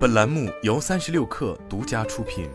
本栏目由三十六氪独家出品。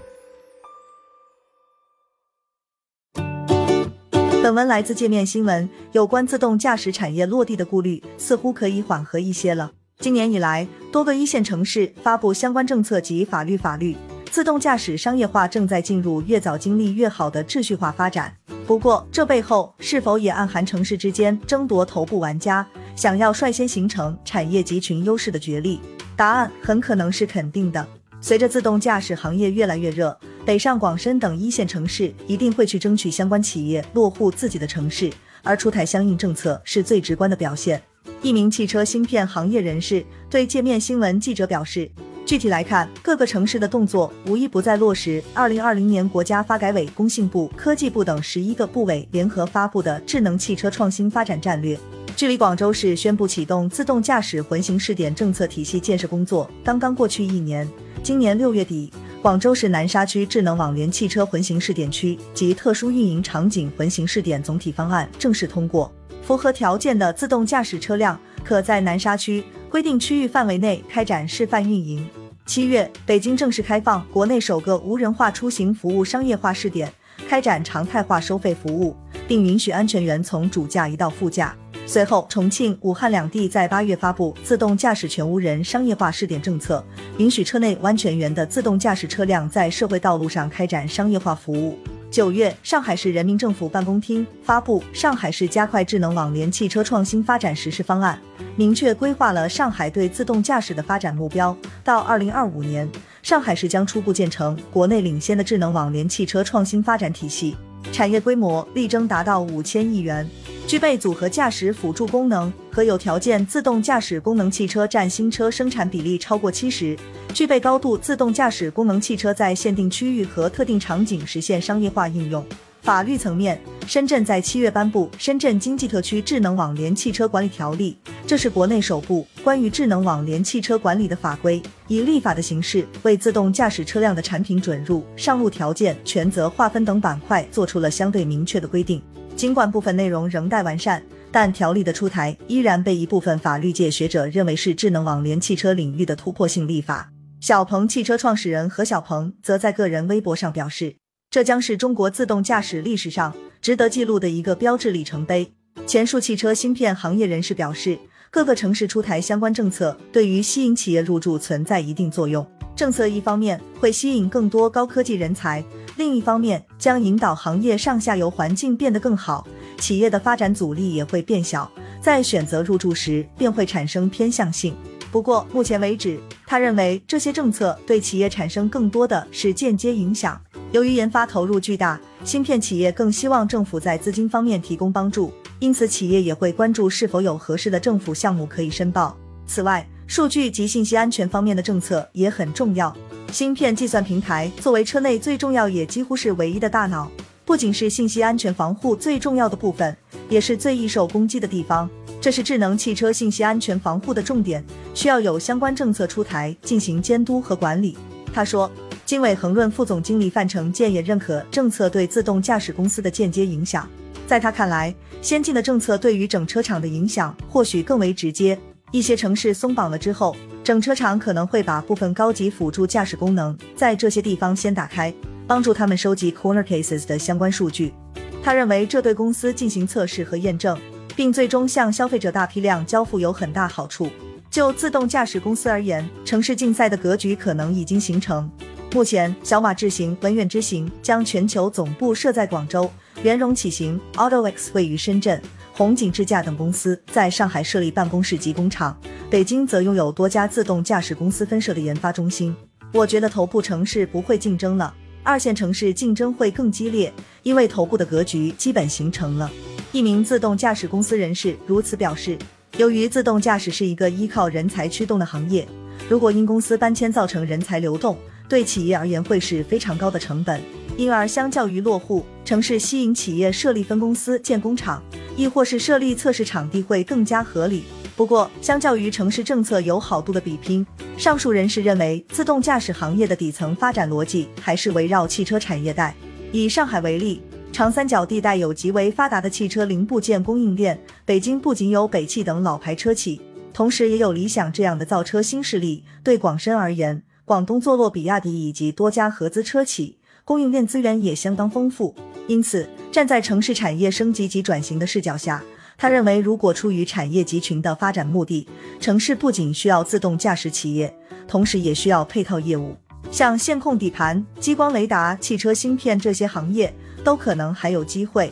本文来自界面新闻，有关自动驾驶产业落地的顾虑似乎可以缓和一些了。今年以来，多个一线城市发布相关政策及法律法律，自动驾驶商业化正在进入越早经历越好的秩序化发展。不过，这背后是否也暗含城市之间争夺头部玩家，想要率先形成产业集群优势的角力？答案很可能是肯定的。随着自动驾驶行业越来越热，北上广深等一线城市一定会去争取相关企业落户自己的城市，而出台相应政策是最直观的表现。一名汽车芯片行业人士对界面新闻记者表示，具体来看，各个城市的动作无一不在落实二零二零年国家发改委、工信部、科技部等十一个部委联合发布的智能汽车创新发展战略。距离广州市宣布启动自动驾驶混行试点政策体系建设工作刚刚过去一年，今年六月底，广州市南沙区智能网联汽车混行试点区及特殊运营场景混行试点总体方案正式通过。符合条件的自动驾驶车辆可在南沙区规定区域范围内开展示范运营。七月，北京正式开放国内首个无人化出行服务商业化试点，开展常态化收费服务，并允许安全员从主驾移到副驾。随后，重庆、武汉两地在八月发布自动驾驶全无人商业化试点政策，允许车内完全员的自动驾驶车辆在社会道路上开展商业化服务。九月，上海市人民政府办公厅发布《上海市加快智能网联汽车创新发展实施方案》，明确规划了上海对自动驾驶的发展目标。到二零二五年，上海市将初步建成国内领先的智能网联汽车创新发展体系，产业规模力争达到五千亿元。具备组合驾驶辅助功能和有条件自动驾驶功能汽车占新车生产比例超过七十。具备高度自动驾驶功能汽车在限定区域和特定场景实现商业化应用。法律层面，深圳在七月颁布《深圳经济特区智能网联汽车管理条例》，这是国内首部关于智能网联汽车管理的法规，以立法的形式为自动驾驶车辆的产品准入、上路条件、权责划分等板块做出了相对明确的规定。尽管部分内容仍待完善，但条例的出台依然被一部分法律界学者认为是智能网联汽车领域的突破性立法。小鹏汽车创始人何小鹏则在个人微博上表示，这将是中国自动驾驶历史上值得记录的一个标志里程碑。前述汽车芯片行业人士表示，各个城市出台相关政策，对于吸引企业入驻存在一定作用。政策一方面会吸引更多高科技人才，另一方面将引导行业上下游环境变得更好，企业的发展阻力也会变小，在选择入驻时便会产生偏向性。不过目前为止，他认为这些政策对企业产生更多的是间接影响。由于研发投入巨大，芯片企业更希望政府在资金方面提供帮助，因此企业也会关注是否有合适的政府项目可以申报。此外，数据及信息安全方面的政策也很重要。芯片计算平台作为车内最重要也几乎是唯一的大脑，不仅是信息安全防护最重要的部分，也是最易受攻击的地方。这是智能汽车信息安全防护的重点，需要有相关政策出台进行监督和管理。他说，经纬恒润副总经理范成建也认可政策对自动驾驶公司的间接影响。在他看来，先进的政策对于整车厂的影响或许更为直接。一些城市松绑了之后，整车厂可能会把部分高级辅助驾驶功能在这些地方先打开，帮助他们收集 corner cases 的相关数据。他认为这对公司进行测试和验证，并最终向消费者大批量交付有很大好处。就自动驾驶公司而言，城市竞赛的格局可能已经形成。目前，小马智行、文远之行将全球总部设在广州，圆融启行、AutoX 位于深圳。红景智驾等公司在上海设立办公室及工厂，北京则拥有多家自动驾驶公司分设的研发中心。我觉得头部城市不会竞争了，二线城市竞争会更激烈，因为头部的格局基本形成了。一名自动驾驶公司人士如此表示。由于自动驾驶是一个依靠人才驱动的行业，如果因公司搬迁造成人才流动，对企业而言会是非常高的成本。因而，相较于落户城市，吸引企业设立分公司建工厂。亦或是设立测试场地会更加合理。不过，相较于城市政策有好度的比拼，上述人士认为，自动驾驶行业的底层发展逻辑还是围绕汽车产业带。以上海为例，长三角地带有极为发达的汽车零部件供应链。北京不仅有北汽等老牌车企，同时也有理想这样的造车新势力。对广深而言，广东坐落比亚迪以及多家合资车企，供应链资源也相当丰富。因此，站在城市产业升级及转型的视角下，他认为，如果出于产业集群的发展目的，城市不仅需要自动驾驶企业，同时也需要配套业务，像线控底盘、激光雷达、汽车芯片这些行业，都可能还有机会。